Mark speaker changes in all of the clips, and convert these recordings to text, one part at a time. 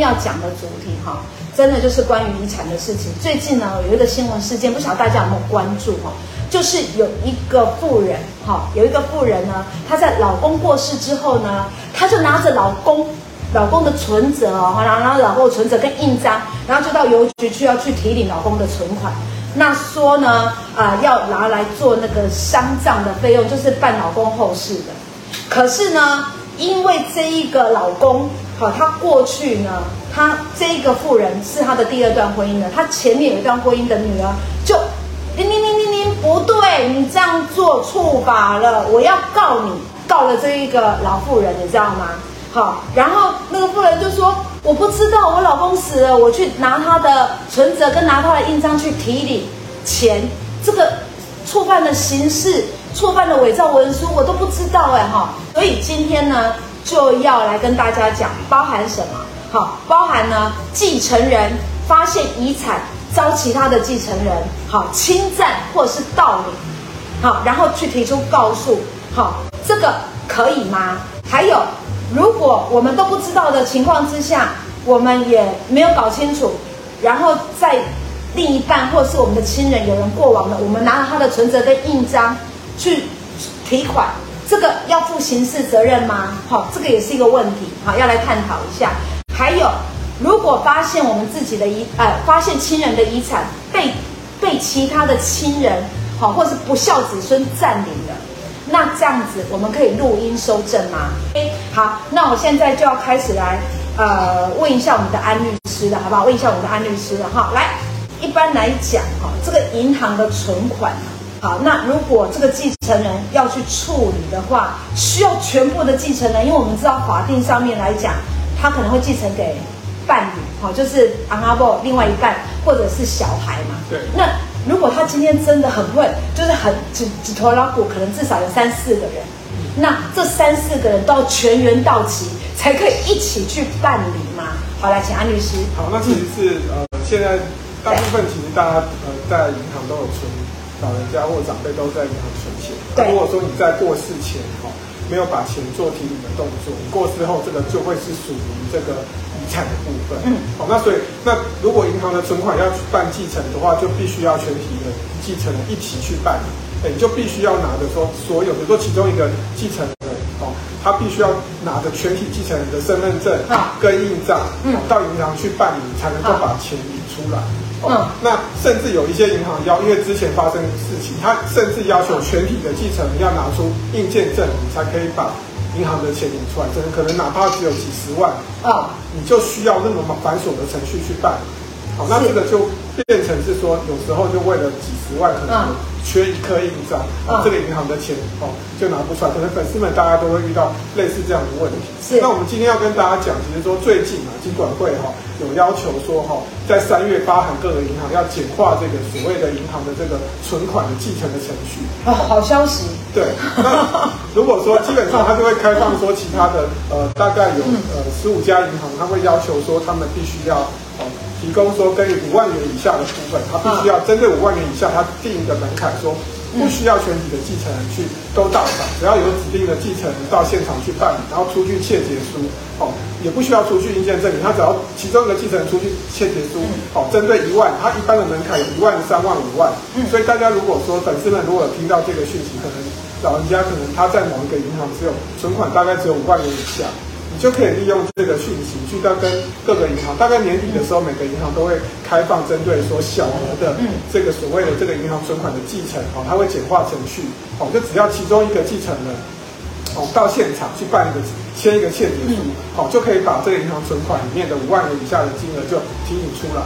Speaker 1: 要讲的主题哈，真的就是关于遗产的事情。最近呢，有一个新闻事件，不晓得大家有没有关注哈？就是有一个富人哈，有一个富人呢，她在老公过世之后呢，她就拿着老公老公的存折哦，然后老公的存折跟印章，然后就到邮局去要去提领老公的存款。那说呢，啊、要拿来做那个丧葬的费用，就是办老公后事的。可是呢，因为这一个老公，好，他过去呢，他这一个妇人是他的第二段婚姻的，他前面有一段婚姻的女儿，就，叮叮叮叮叮，不对，你这样做触法了，我要告你，告了这一个老妇人，你知道吗？好，然后那个妇人就说，我不知道我老公死了，我去拿他的存折跟拿他的印章去提领钱，这个触犯的刑事。触犯了伪造文书，我都不知道哎哈，所以今天呢就要来跟大家讲，包含什么？好，包含呢继承人发现遗产遭其他的继承人好侵占或是盗领，好，然后去提出告诉，好，这个可以吗？还有，如果我们都不知道的情况之下，我们也没有搞清楚，然后在另一半或者是我们的亲人有人过往的，我们拿了他的存折跟印章。去提款，这个要负刑事责任吗？好，这个也是一个问题，好，要来探讨一下。还有，如果发现我们自己的遗，呃，发现亲人的遗产被被其他的亲人，好，或是不孝子孙占领了，那这样子我们可以录音收证吗？诶，好，那我现在就要开始来，呃，问一下我们的安律师了，好不好？问一下我们的安律师了，哈，来，一般来讲，哈，这个银行的存款。好，那如果这个继承人要去处理的话，需要全部的继承人，因为我们知道法定上面来讲，他可能会继承给伴侣，好，就是阿伯另外一半或者是小孩嘛。对。那如果他今天真的很会，就是很几几头老虎，可能至少有三四个人，那这三四个人都要全员到齐，才可以一起去办理嘛？好，来请安律师。
Speaker 2: 好，那其实是呃，现在大部分其实大家呃在银行都有存。老人家或长辈都在银行存钱。对。如果说你在过世前哈没有把钱做提领的动作，你过世后这个就会是属于这个遗产的部分。嗯。好，那所以那如果银行的存款要去办继承的话，就必须要全体的继承人一起去办理。哎，你就必须要拿着说所有，比如说其中一个继承人哦，他必须要拿着全体继承人的身份证跟印章，嗯，到银行去办理，才能够把钱领出来。嗯、哦，那甚至有一些银行要，因为之前发生的事情，他甚至要求全体的继承人要拿出印鉴证明，才可以把银行的钱领出来。真的可能哪怕只有几十万啊，你就需要那么繁琐的程序去办。好，那这个就变成是说，有时候就为了几十万，可能缺一颗印章，这个银行的钱哦就拿不出来。可能粉丝们大家都会遇到类似这样的问题。是，那我们今天要跟大家讲，其实说最近啊，金管会哈。有要求说哈，在三月发函各个银行要简化这个所谓的银行的这个存款的继承的程序。
Speaker 1: 哦，好消息。
Speaker 2: 对，那如果说基本上他就会开放说其他的呃大概有呃十五家银行，他会要求说他们必须要呃提供说跟五万元以下的部分，他必须要针对五万元以下，他定一个门槛说。不需要全体的继承人去都到场，只要有指定的继承人到现场去办理，然后出具切结书，哦，也不需要出具印鉴证明，他只要其中一个继承人出具切结书，哦，针对一万，他一般的门槛有一万、三万、五万，所以大家如果说粉丝们如果听到这个讯息，可能老人家可能他在某一个银行只有存款大概只有五万元以下。就可以利用这个讯息去到跟各个银行，大概年底的时候，每个银行都会开放针对说小额的这个所谓的这个银行存款的继承，哦，它会简化程序，哦，就只要其中一个继承人，哦，到现场去办一个签一个欠结书，哦，就可以把这个银行存款里面的五万元以下的金额就提取出来，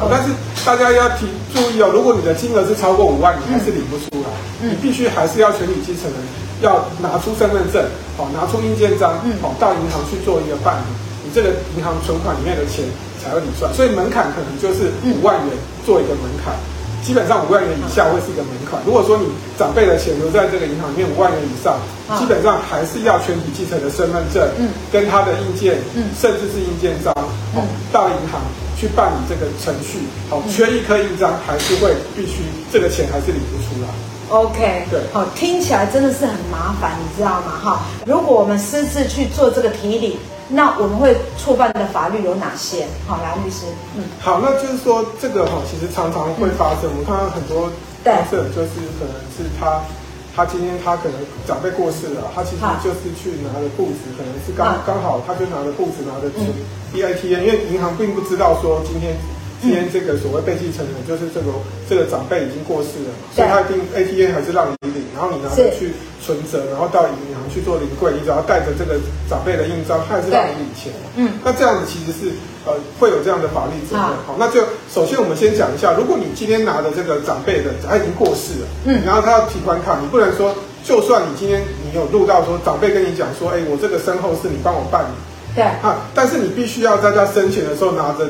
Speaker 2: 哦，但是大家要提注意哦，如果你的金额是超过五万，你还是领不出来，你必须还是要全体继承人。要拿出身份证，好，拿出印鉴章，好，到银行去做一个办理，你这个银行存款里面的钱才会理算。所以门槛可能就是五万元做一个门槛，基本上五万元以下会是一个门槛。如果说你长辈的钱留在这个银行里面五万元以上，基本上还是要全体继承的身份证，嗯，跟他的印鉴，嗯，甚至是印鉴章，哦，到银行去办理这个程序，好，缺一颗印章还是会必须这个钱还是领不出来。
Speaker 1: OK，对，好，听起来真的是很麻烦，你知道吗？哈，如果我们私自去做这个提领，那我们会触犯的法律有哪些？好，来律师，嗯，
Speaker 2: 好，那就是说这个哈，其实常常会发生。嗯、我们看到很多当事人，就是可能是他，他今天他可能长辈过世了，他其实就是去拿了簿子，可能是刚刚好，他就拿了簿子，拿了存 ATM，因为银行并不知道说今天。今天这个所谓被继承人就是这个这个长辈已经过世了嘛，所以他一定 A T N 还是让你领，然后你拿着去存折，然后到银行去做领柜，你只要带着这个长辈的印章，他还是让你领钱。嗯，那这样子其实是呃会有这样的法律责任。好，那就首先我们先讲一下，如果你今天拿的这个长辈的，他已经过世了，嗯，然后他要提款卡，你不能说，就算你今天你有录到说长辈跟你讲说，哎，我这个身后事你帮我办理，对，啊，但是你必须要在他生前的时候拿着。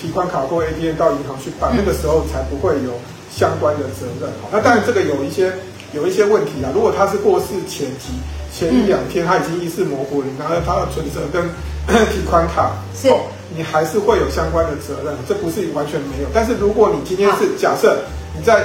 Speaker 2: 提款卡或 ATM 到银行去办，那个时候才不会有相关的责任。好，那当然这个有一些有一些问题啊。如果他是过世前几前一两天他已经意识模糊了，你拿着他的存折跟提款卡，是，你还是会有相关的责任，这不是完全没有。但是如果你今天是假设你在。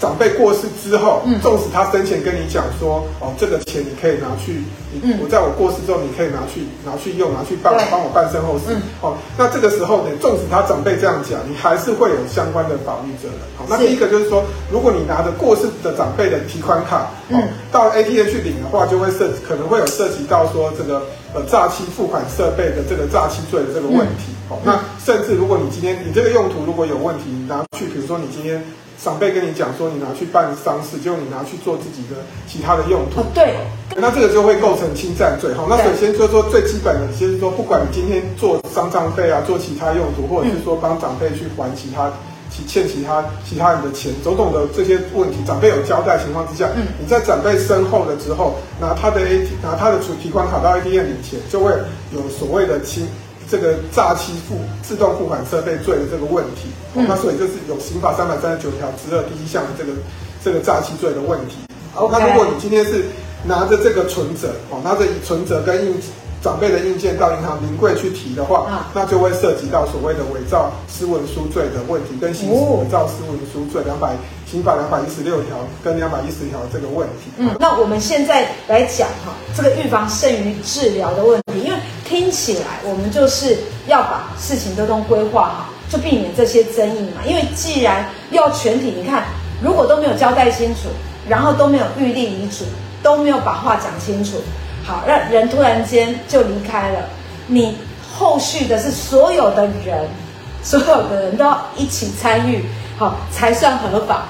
Speaker 2: 长辈过世之后，纵使他生前跟你讲说，哦，这个钱你可以拿去，你我在我过世之后，你可以拿去拿去用，拿去办帮我办身后事。哦，那这个时候呢，纵使他长辈这样讲，你还是会有相关的法律责任。好，那第一个就是说，如果你拿着过世的长辈的提款卡，哦，到 ATM 去领的话，就会涉可能会有涉及到说这个呃诈欺付款设备的这个诈欺罪的这个问题。好，那甚至如果你今天你这个用途如果有问题，你拿去，比如说你今天。长辈跟你讲说，你拿去办丧事，就你拿去做自己的其他的用途。对，那这个就会构成侵占罪。好，那首先就说最基本的，就是说，不管你今天做丧葬费啊，做其他用途，或者是说帮长辈去还其他其欠其他其他人的钱，种种的这些问题，长辈有交代情况之下，嗯，你在长辈身后了之后，拿他的 A 拿他的储提款卡到 ATM 领钱，就会有所谓的侵。这个诈欺付自动付款设备罪的这个问题，嗯、那所以就是有刑法三百三十九条之二第一项的这个这个诈欺罪的问题。Okay. 那如果你今天是拿着这个存折哦，拿着存折跟印长辈的印件到银行临柜去提的话，啊、那就会涉及到所谓的伪造私文书罪的问题，跟刑事伪造私文书罪两百刑法两百一十六条跟两百一十条这个问题。
Speaker 1: 嗯，那我们现在来讲哈，这个预防胜于治疗的问题，因为。听起来，我们就是要把事情都都规划好，就避免这些争议嘛。因为既然要全体，你看，如果都没有交代清楚，然后都没有预立遗嘱，都没有把话讲清楚，好，让人突然间就离开了，你后续的是所有的人，所有的人都要一起参与，好，才算合法。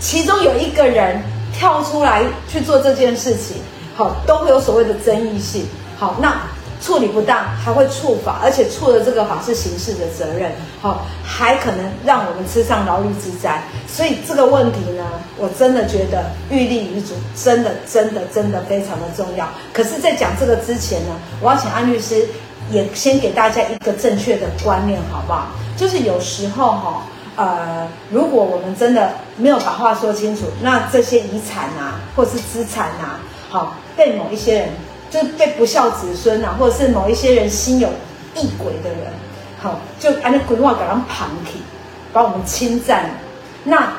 Speaker 1: 其中有一个人跳出来去做这件事情，好，都会有所谓的争议性。好，那。处理不当还会触法，而且触的这个法是刑事的责任，好，还可能让我们吃上牢狱之灾。所以这个问题呢，我真的觉得预立遗嘱真的真的真的非常的重要。可是，在讲这个之前呢，我要请安律师也先给大家一个正确的观念，好不好？就是有时候哈，呃，如果我们真的没有把话说清楚，那这些遗产啊，或是资产啊，好，被某一些人。就是被不孝子孙啊，或者是某一些人心有异鬼的人，好，就按那鬼话给他们盘起，把我们侵占。那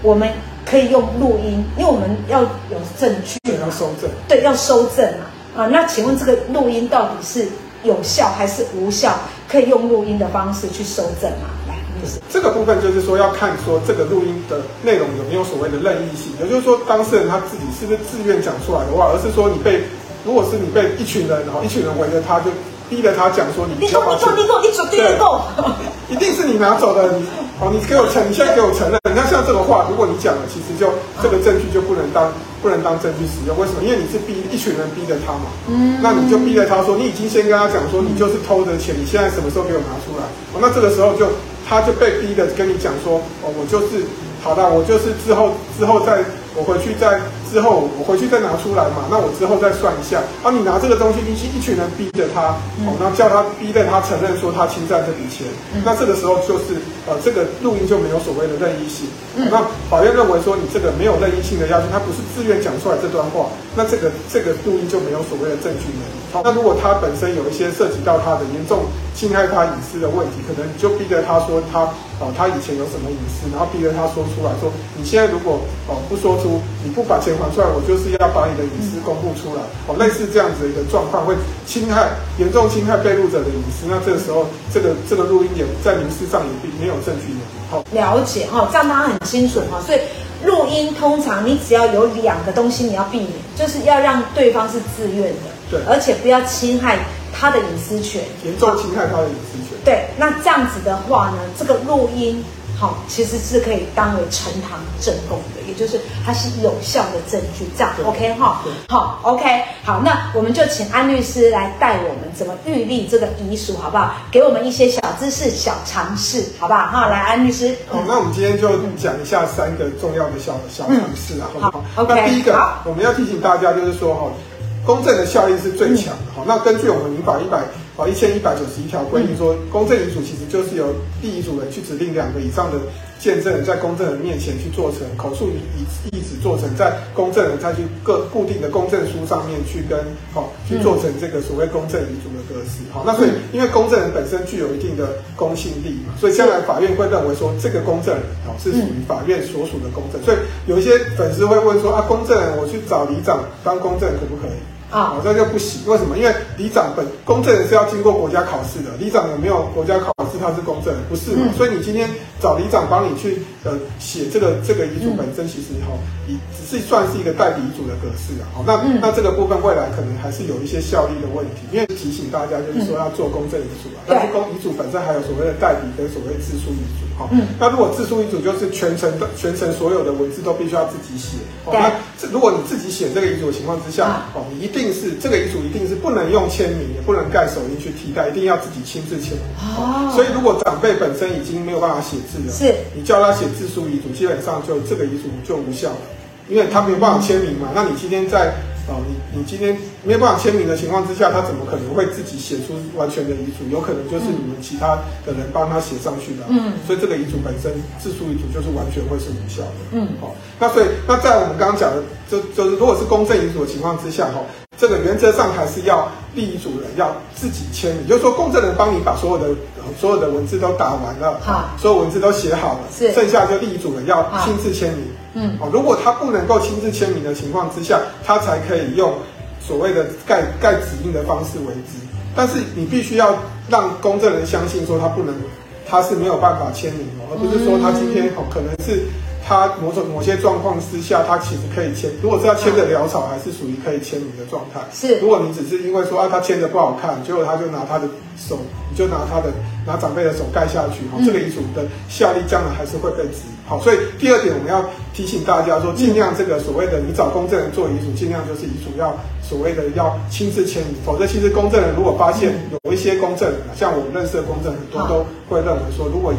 Speaker 1: 我们可以用录音，因为我们要有证据，
Speaker 2: 要收证。
Speaker 1: 对，要收证啊。啊，那请问这个录音到底是有效还是无效？可以用录音的方式去收证吗？来。
Speaker 2: 这个部分就是说要看说这个录音的内容有没有所谓的任意性，也就是说当事人他自己是不是自愿讲出来的话，而是说你被。如果是你被一群人，然后一群人围着他，就逼着他讲说你，
Speaker 1: 你说你说你说你准备够，
Speaker 2: 一定是你拿走的，你哦，你给我承，你现在给我承认。你看像这个话，如果你讲了，其实就这个证据就不能当不能当证据使用。为什么？因为你是逼一群人逼着他嘛，嗯，那你就逼着他说，你已经先跟他讲说，你就是偷的钱，你现在什么时候给我拿出来？哦，那这个时候就他就被逼着跟你讲说，哦，我就是好的，我就是之后之后再我回去再。之后我回去再拿出来嘛，那我之后再算一下。啊，你拿这个东西，一一群人逼着他，哦，那叫他逼着他承认说他侵占这笔钱，那这个时候就是呃，这个录音就没有所谓的任意性。那法院认为说你这个没有任意性的要求，他不是自愿讲出来这段话，那这个这个录音就没有所谓的证据能力。好，那如果他本身有一些涉及到他的严重侵害他隐私的问题，可能你就逼着他说他哦，他以前有什么隐私，然后逼着他说出来说，你现在如果哦不说出你不把钱还出来，我就是要把你的隐私公布出来。哦，类似这样子的一个状况，会侵害严重侵害被录者的隐私。那这个时候，这个这个录音也在民事上也并没有证据。好，
Speaker 1: 了解哈，这样大家很清楚哈。所以录音通常你只要有两个东西你要避免，就是要让对方是自愿的，
Speaker 2: 对，
Speaker 1: 而且不要侵害他的隐私权，
Speaker 2: 严重侵害他的隐私权。
Speaker 1: 对，那这样子的话呢，这个录音。好，其实是可以当为呈堂证供的，也就是它是有效的证据，这样 OK 哈？好 OK，好，那我们就请安律师来带我们怎么预立这个遗嘱，好不好？给我们一些小知识、小常识，好不好？哈，来，安律师。
Speaker 2: 好，那我们今天就讲一下三个重要的小小常识啊，好不好
Speaker 1: ？，OK。
Speaker 2: 那第一个，我们要提醒大家，就是说哈，公证的效力是最强的。好，那根据我们民法一百。啊，一千一百九十一条规定说，公证遗嘱其实就是由第遗嘱人去指定两个以上的见证人，在公证人面前去做成口述遗遗旨，做成在公证人再去各固定的公证书上面去跟好去做成这个所谓公证遗嘱的格式。好，那所以因为公证人本身具有一定的公信力嘛，所以将来法院会认为说这个公证人哦是属于法院所属的公证。所以有一些粉丝会问说啊，公证人我去找里长当公证可不可以？啊，这就不行。为什么？因为里长本公证人是要经过国家考试的。里长有没有国家考试，他是公证人，不是嘛？嗯、所以你今天找里长帮你去呃写这个这个遗嘱本身，其实哈，你只是算是一个代笔遗嘱的格式啊。好，那、嗯、那这个部分未来可能还是有一些效力的问题。因为提醒大家，就是说要做公证遗嘱啊。嗯、但是公遗嘱本身还有所谓的代笔跟所谓自书遗嘱哈。嗯。那如果自书遗嘱就是全程的全程所有的文字都必须要自己写。对。那这如果你自己写这个遗嘱的情况之下，哦，你一定。一定是这个遗嘱，一定是不能用签名，也不能盖手印去替代，一定要自己亲自签。哦，所以如果长辈本身已经没有办法写字了，是你叫他写自书遗嘱，基本上就这个遗嘱就无效了，因为他没有办法签名嘛。那你今天在。哦，你你今天没有办法签名的情况之下，他怎么可能会自己写出完全的遗嘱？有可能就是你们其他的人帮他写上去的。嗯，所以这个遗嘱本身自书遗嘱就是完全会是无效的。嗯，好，那所以那在我们刚刚讲的，就就是如果是公证遗嘱的情况之下，哈，这个原则上还是要立遗嘱人要自己签名，就是说公证人帮你把所有的所有的文字都打完了，好，所有文字都写好了，是，剩下就立遗嘱人要亲自签名。嗯，哦，如果他不能够亲自签名的情况之下，他才可以用所谓的盖盖指印的方式为之。但是你必须要让公证人相信说他不能，他是没有办法签名哦，而不是说他今天哦可能是。他某种某些状况之下，他其实可以签。如果是要签的潦草，还是属于可以签名的状态。是，如果你只是因为说啊，他签的不好看，结果他就拿他的手，你就拿他的拿长辈的手盖下去，哈、嗯，这个遗嘱的效力将来还是会被质疑。好，所以第二点我们要提醒大家说，尽量这个所谓的你找公证人做遗嘱，尽量就是遗嘱要所谓的要亲自签名，否则其实公证人如果发现有一些公证人，像我们认识的公证人，很多都会认为说，如果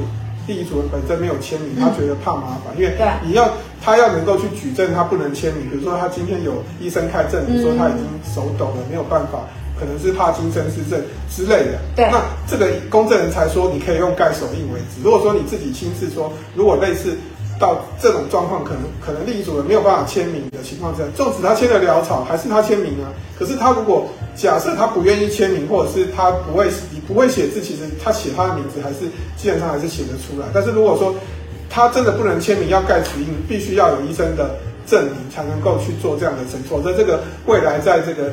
Speaker 2: 立遗嘱人本身没有签名，他觉得怕麻烦，因为你要他要能够去举证，他不能签名。比如说他今天有医生开证，明说他已经手抖了，没有办法，可能是帕金森氏症之类的。对，那这个公证人才说你可以用盖手印为止。如果说你自己亲自说，如果类似。到这种状况，可能可能另一组人没有办法签名的情况下，纵使他签的潦草，还是他签名啊。可是他如果假设他不愿意签名，或者是他不会，你不会写字，其实他写他的名字还是基本上还是写得出来。但是如果说他真的不能签名，要盖指印，必须要有医生的证明才能够去做这样的程序。否则这个未来在这个。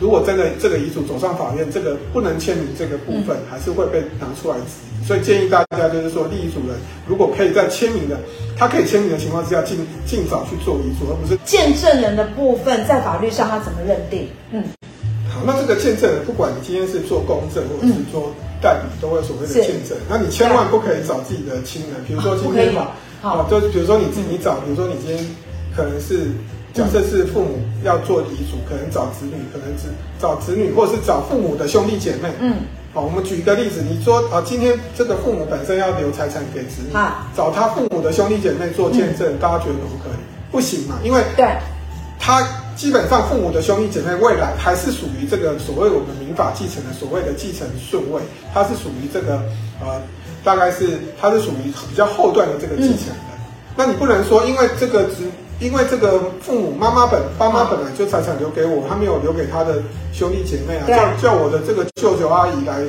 Speaker 2: 如果真的这个遗嘱走上法院，这个不能签名这个部分还是会被拿出来质疑，所以建议大家就是说，立遗嘱人如果可以在签名的，他可以签名的情况之下，尽尽早去做遗嘱，而不是
Speaker 1: 见证人的部分在法律上他怎么认定？嗯，
Speaker 2: 好，那这个见证人，不管你今天是做公证或者是做代笔，都会有所谓的见证。那你千万不可以找自己的亲人，比如说今天嘛，好，就比如说你自己找，比如说你今天可能是。假设是父母要做遗嘱，可能找子女，可能只找子女，或者是找父母的兄弟姐妹。嗯，好，我们举一个例子，你说啊，今天这个父母本身要留财产给子女，啊，找他父母的兄弟姐妹做见证，嗯、大家觉得可不可以？不行嘛，因为对，他基本上父母的兄弟姐妹未来还是属于这个所谓我们民法继承的所谓的继承顺位，他是属于这个呃，大概是他是属于比较后段的这个继承的。嗯、那你不能说因为这个只。因为这个父母妈妈本爸妈本来就财产留给我，他没有留给他的兄弟姐妹啊，叫叫我的这个舅舅阿姨来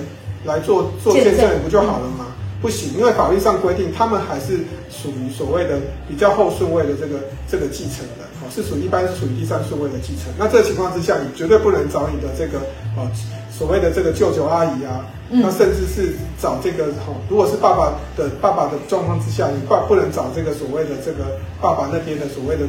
Speaker 2: 来做做见证不就好了吗？不行，因为法律上规定他们还是属于所谓的比较后顺位的这个这个继承人，哦，是属于一般是属于第三顺位的继承。那这个情况之下，你绝对不能找你的这个哦所谓的这个舅舅阿姨啊，那甚至是找这个哦，如果是爸爸的爸爸的状况之下，你爸不能找这个所谓的这个爸爸那边的所谓的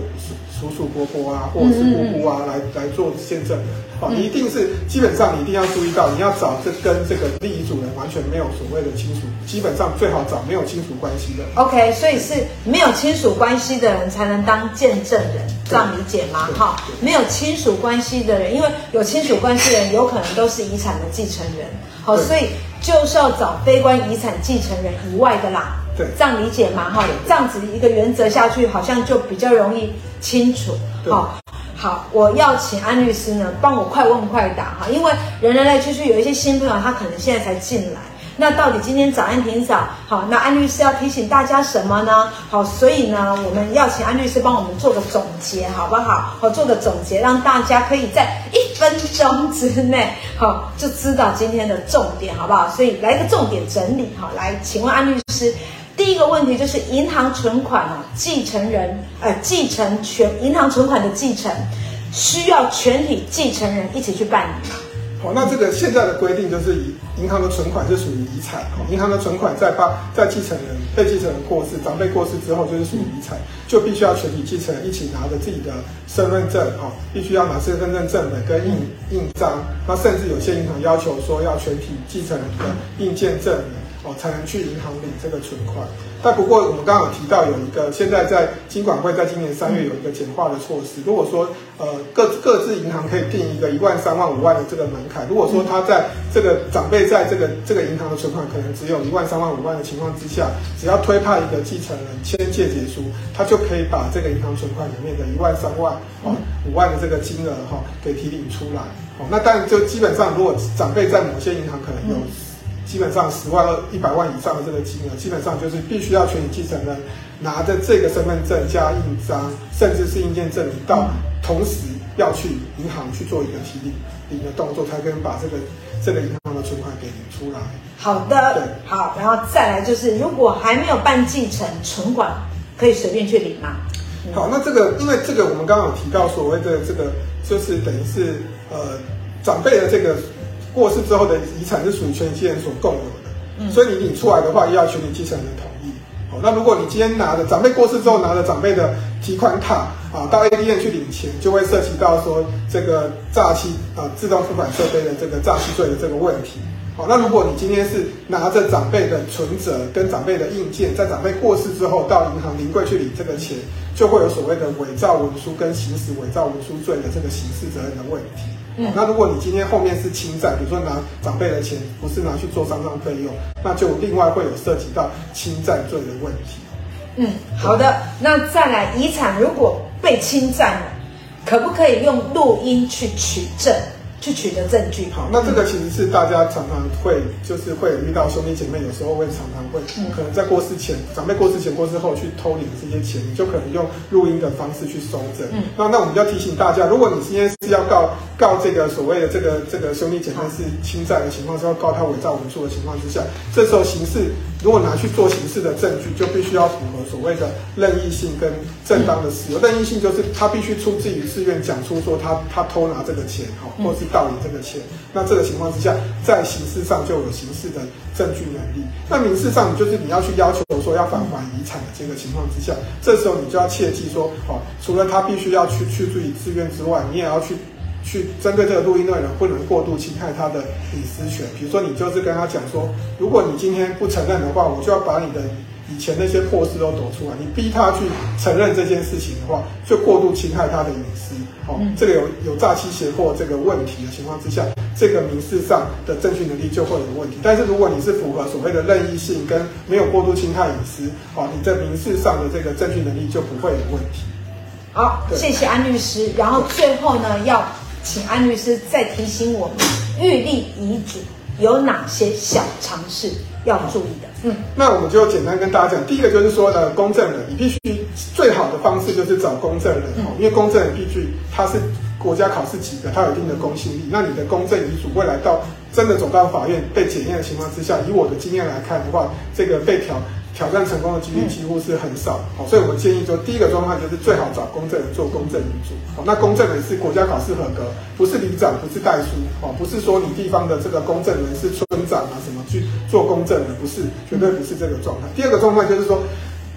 Speaker 2: 叔叔伯伯啊，或者是姑姑啊来来做见证人。哦，你一定是基本上你一定要注意到，你要找这跟这个立遗嘱人完全没有所谓的亲属，基本上最好找没有亲属关系的。
Speaker 1: OK，所以是没有亲属关系的人才能当见证人，这样理解吗？哈，没有亲属关系的人，因为有亲属关系的人有可能都是遗产的继承人。好，所以就是要找非关遗产继承人以外的啦。
Speaker 2: 对，
Speaker 1: 这样理解嘛？哈，这样子一个原则下去，好像就比较容易清楚。好。好，我要请安律师呢，帮我快问快答哈，因为人人来就是有一些新朋友，他可能现在才进来。那到底今天早安霆嫂，好，那安律师要提醒大家什么呢？好，所以呢，我们要请安律师帮我们做个总结，好不好？好，做个总结，让大家可以在一分钟之内，好，就知道今天的重点，好不好？所以来个重点整理，好，来，请问安律师。第一个问题就是银行存款啊，继承人呃，继承权银行存款的继承，需要全体继承人一起去办理吗吗？
Speaker 2: 好，那这个现在的规定就是，以银行的存款是属于遗产，银行的存款在发在继承人被继承人过世，长辈过世之后就是属于遗产，就必须要全体继承人一起拿着自己的身份证，哈，必须要拿身份证正本跟印印章，那甚至有些银行要求说要全体继承人的印鉴证明。哦，才能去银行领这个存款。但不过我们刚刚有提到有一个，现在在金管会在今年三月有一个简化的措施。如果说呃各各自银行可以定一个一万、三万、五万的这个门槛，如果说他在这个长辈在这个这个银行的存款可能只有一万、三万、五万的情况之下，只要推派一个继承人签借结书，他就可以把这个银行存款里面的一万、三万、哦五万的这个金额哈、哦、给提领出来。哦，那当然就基本上如果长辈在某些银行可能有。基本上十万、一百万以上的这个金额，基本上就是必须要全体继承人拿着这个身份证加印章，甚至是印鉴证明到，同时要去银行去做一个提领领的动作，才可以把这个这个银行的存款给领出来。
Speaker 1: 好的，对，好，然后再来就是，如果还没有办继承，存款可以随便去领吗？
Speaker 2: 嗯、好，那这个因为这个我们刚刚有提到所谓的这个，就是等于是呃长辈的这个。过世之后的遗产是属于全体继承人所共有的，嗯，所以你领出来的话，又要全体继承人同意。好，那如果你今天拿着长辈过世之后拿着长辈的提款卡啊到 ATM 去领钱，就会涉及到说这个诈欺啊自动付款设备的这个诈欺罪的这个问题。好，那如果你今天是拿着长辈的存折跟长辈的印件，在长辈过世之后到银行临柜去领这个钱，就会有所谓的伪造文书跟行使伪造文书罪的这个刑事责任的问题。嗯，那如果你今天后面是侵占，比如说拿长辈的钱，不是拿去做丧葬费用，那就另外会有涉及到侵占罪的问题。
Speaker 1: 嗯，好的，那再来遗产如果被侵占了，可不可以用录音去取证？去取得证据。
Speaker 2: 好，那这个其实是大家常常会，就是会遇到兄弟姐妹，有时候会常常会，可能在过世前，长辈过世前、过世后去偷领这些钱，你就可能用录音的方式去收证。嗯，那那我们要提醒大家，如果你今天是要告告这个所谓的这个这个兄弟姐妹是侵占的情况，是要告他伪造文书的情况之下，这时候刑事如果拿去做刑事的证据，就必须要符合所谓的任意性跟正当的事由。任意性就是他必须出自于自愿讲出说他他偷拿这个钱，哈，或是。盗领这个钱，那这个情况之下，在刑事上就有刑事的证据能力。那民事上，就是你要去要求说要返还遗产的这个情况之下，这时候你就要切记说，哦，除了他必须要去去注意自愿之外，你也要去去针对这个录音内容，不能过度侵害他的隐私权。比如说，你就是跟他讲说，如果你今天不承认的话，我就要把你的。以前那些破事都抖出来，你逼他去承认这件事情的话，就过度侵害他的隐私。哦，这个有有诈欺胁迫这个问题的情况之下，这个民事上的证据能力就会有问题。但是如果你是符合所谓的任意性跟没有过度侵害隐私，哦，你在民事上的这个证据能力就不会有问题。
Speaker 1: 好，谢谢安律师。然后最后呢，要请安律师再提醒我们，预立遗嘱有哪些小常识要注意的？
Speaker 2: 嗯，那我们就简单跟大家讲，第一个就是说呢，公证人，你必须最好的方式就是找公证人哦，因为公证人必须他是国家考试级的，他有一定的公信力。那你的公证遗嘱未来到真的走到法院被检验的情况之下，以我的经验来看的话，这个被挑挑战成功的几率几乎是很少。好，所以我们建议说，第一个状况就是最好找公证人做公证遗嘱。好，那公证人是国家考试合格，不是里长，不是代书，哦，不是说你地方的这个公证人是村长啊什么去做公证人，不是，绝对不是这个状态。第二个状况就是说，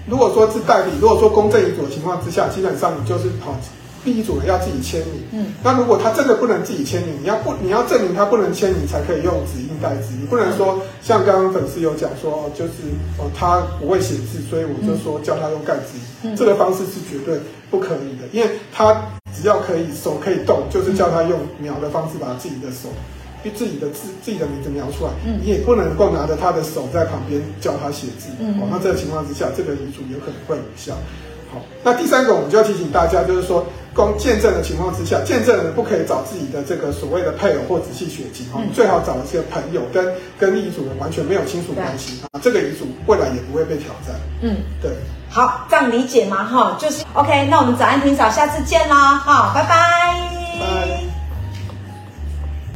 Speaker 2: 如果说是代理，如果说公证遗嘱的情况之下，基本上你就是好。第一组人要自己签名，嗯，那如果他真的不能自己签名，你要不你要证明他不能签名，才可以用指印代字。你不能说像刚刚粉丝有讲说，就是哦他不会写字，所以我就说叫他用盖指印，这个方式是绝对不可以的，因为他只要可以手可以动，就是叫他用描的方式把自己的手，自己的字自己的名字描出来，你也不能够拿着他的手在旁边教他写字，哦，那这个情况之下，这个遗嘱有可能会无效。好，那第三个我们就要提醒大家，就是说。光见证的情况之下，见证人不可以找自己的这个所谓的配偶或直系血亲哈，你最好找一些朋友，跟跟遗嘱人完全没有亲属关系啊，这个遗嘱未来也不会被挑战。嗯，对。
Speaker 1: 好，这样理解吗？哈，就是 OK。那我们早安庭嫂，下次见啦，哈，拜，拜拜。